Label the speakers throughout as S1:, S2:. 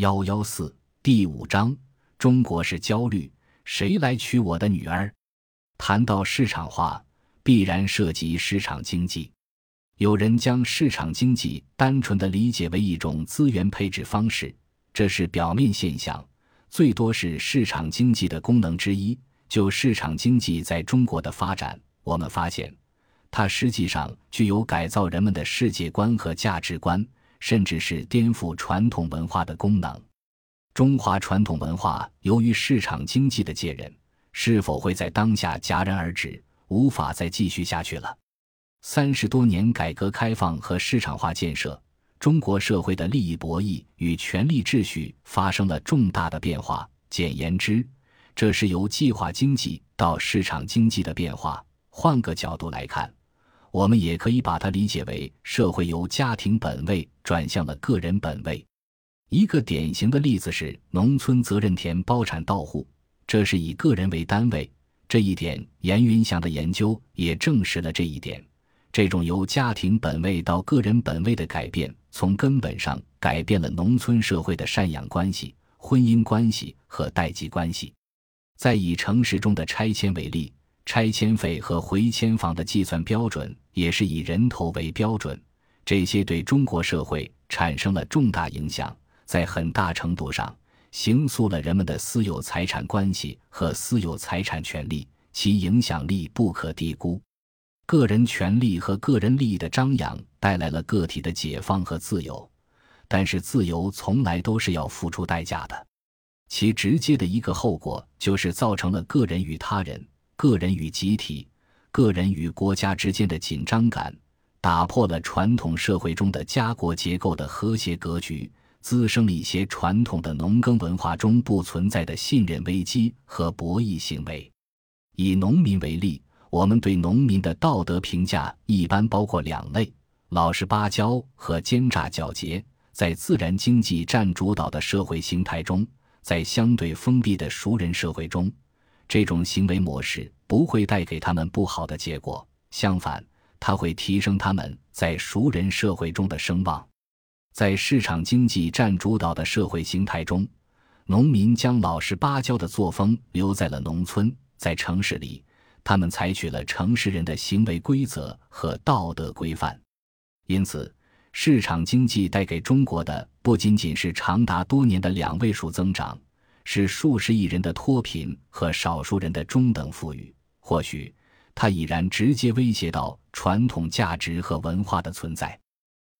S1: 幺幺四第五章：中国是焦虑，谁来娶我的女儿？谈到市场化，必然涉及市场经济。有人将市场经济单纯的理解为一种资源配置方式，这是表面现象，最多是市场经济的功能之一。就市场经济在中国的发展，我们发现，它实际上具有改造人们的世界观和价值观。甚至是颠覆传统文化的功能。中华传统文化由于市场经济的介入，是否会在当下戛然而止，无法再继续下去了？三十多年改革开放和市场化建设，中国社会的利益博弈与权力秩序发生了重大的变化。简言之，这是由计划经济到市场经济的变化。换个角度来看。我们也可以把它理解为社会由家庭本位转向了个人本位。一个典型的例子是农村责任田包产到户，这是以个人为单位。这一点，严云祥的研究也证实了这一点。这种由家庭本位到个人本位的改变，从根本上改变了农村社会的赡养关系、婚姻关系和代际关系。再以城市中的拆迁为例。拆迁费和回迁房的计算标准也是以人头为标准，这些对中国社会产生了重大影响，在很大程度上形塑了人们的私有财产关系和私有财产权利，其影响力不可低估。个人权利和个人利益的张扬带来了个体的解放和自由，但是自由从来都是要付出代价的，其直接的一个后果就是造成了个人与他人。个人与集体、个人与国家之间的紧张感，打破了传统社会中的家国结构的和谐格局，滋生了一些传统的农耕文化中不存在的信任危机和博弈行为。以农民为例，我们对农民的道德评价一般包括两类：老实巴交和奸诈狡黠。在自然经济占主导的社会形态中，在相对封闭的熟人社会中。这种行为模式不会带给他们不好的结果，相反，它会提升他们在熟人社会中的声望。在市场经济占主导的社会形态中，农民将老实巴交的作风留在了农村，在城市里，他们采取了城市人的行为规则和道德规范。因此，市场经济带给中国的不仅仅是长达多年的两位数增长。是数十亿人的脱贫和少数人的中等富裕。或许，它已然直接威胁到传统价值和文化的存在。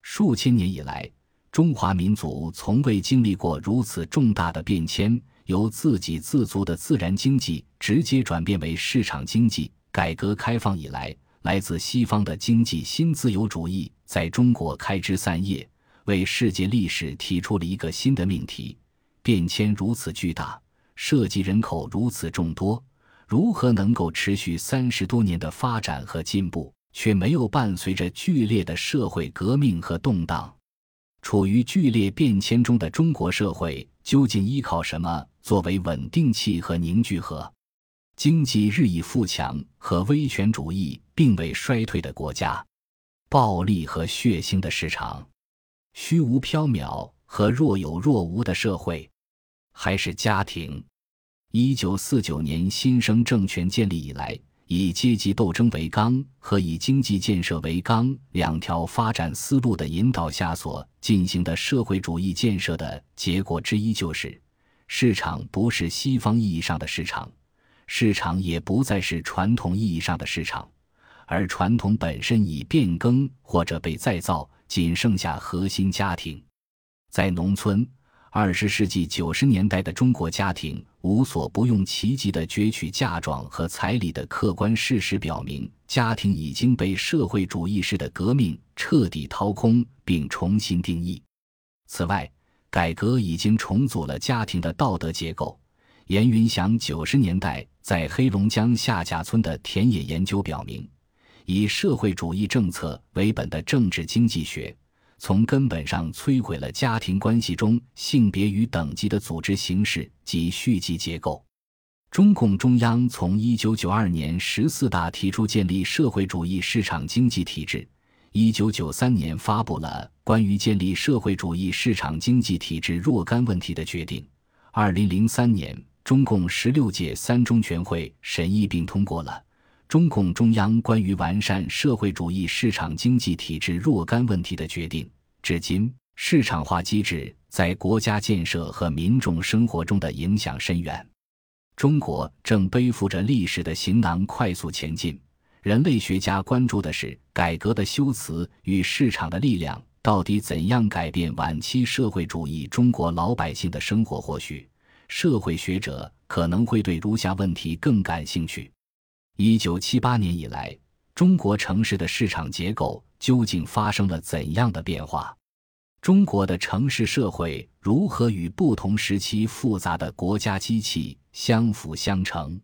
S1: 数千年以来，中华民族从未经历过如此重大的变迁，由自给自足的自然经济直接转变为市场经济。改革开放以来，来自西方的经济新自由主义在中国开枝散叶，为世界历史提出了一个新的命题。变迁如此巨大，涉及人口如此众多，如何能够持续三十多年的发展和进步，却没有伴随着剧烈的社会革命和动荡？处于剧烈变迁中的中国社会，究竟依靠什么作为稳定器和凝聚核？经济日益富强和威权主义并未衰退的国家，暴力和血腥的市场，虚无缥缈和若有若无的社会。还是家庭。一九四九年新生政权建立以来，以阶级斗争为纲和以经济建设为纲两条发展思路的引导下所进行的社会主义建设的结果之一，就是市场不是西方意义上的市场，市场也不再是传统意义上的市场，而传统本身已变更或者被再造，仅剩下核心家庭，在农村。二十世纪九十年代的中国家庭无所不用其极的攫取嫁妆和彩礼的客观事实表明，家庭已经被社会主义式的革命彻底掏空并重新定义。此外，改革已经重组了家庭的道德结构。严云祥九十年代在黑龙江下贾村的田野研究表明，以社会主义政策为本的政治经济学。从根本上摧毁了家庭关系中性别与等级的组织形式及续集结构。中共中央从一九九二年十四大提出建立社会主义市场经济体制，一九九三年发布了关于建立社会主义市场经济体制若干问题的决定。二零零三年，中共十六届三中全会审议并通过了中共中央关于完善社会主义市场经济体制若干问题的决定。至今，市场化机制在国家建设和民众生活中的影响深远。中国正背负着历史的行囊，快速前进。人类学家关注的是改革的修辞与市场的力量到底怎样改变晚期社会主义中国老百姓的生活。或许，社会学者可能会对如下问题更感兴趣：一九七八年以来，中国城市的市场结构究竟发生了怎样的变化？中国的城市社会如何与不同时期复杂的国家机器相辅相成？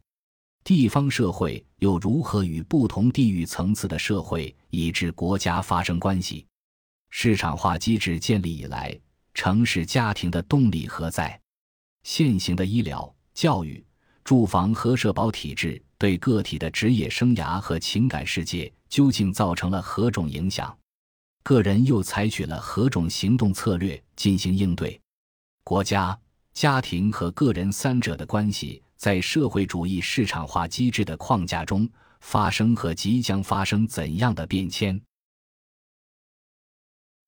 S1: 地方社会又如何与不同地域层次的社会以至国家发生关系？市场化机制建立以来，城市家庭的动力何在？现行的医疗、教育、住房和社保体制对个体的职业生涯和情感世界究竟造成了何种影响？个人又采取了何种行动策略进行应对？国家、家庭和个人三者的关系？在社会主义市场化机制的框架中发生和即将发生怎样的变迁？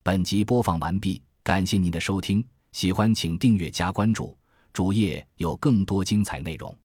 S1: 本集播放完毕，感谢您的收听，喜欢请订阅加关注，主页有更多精彩内容。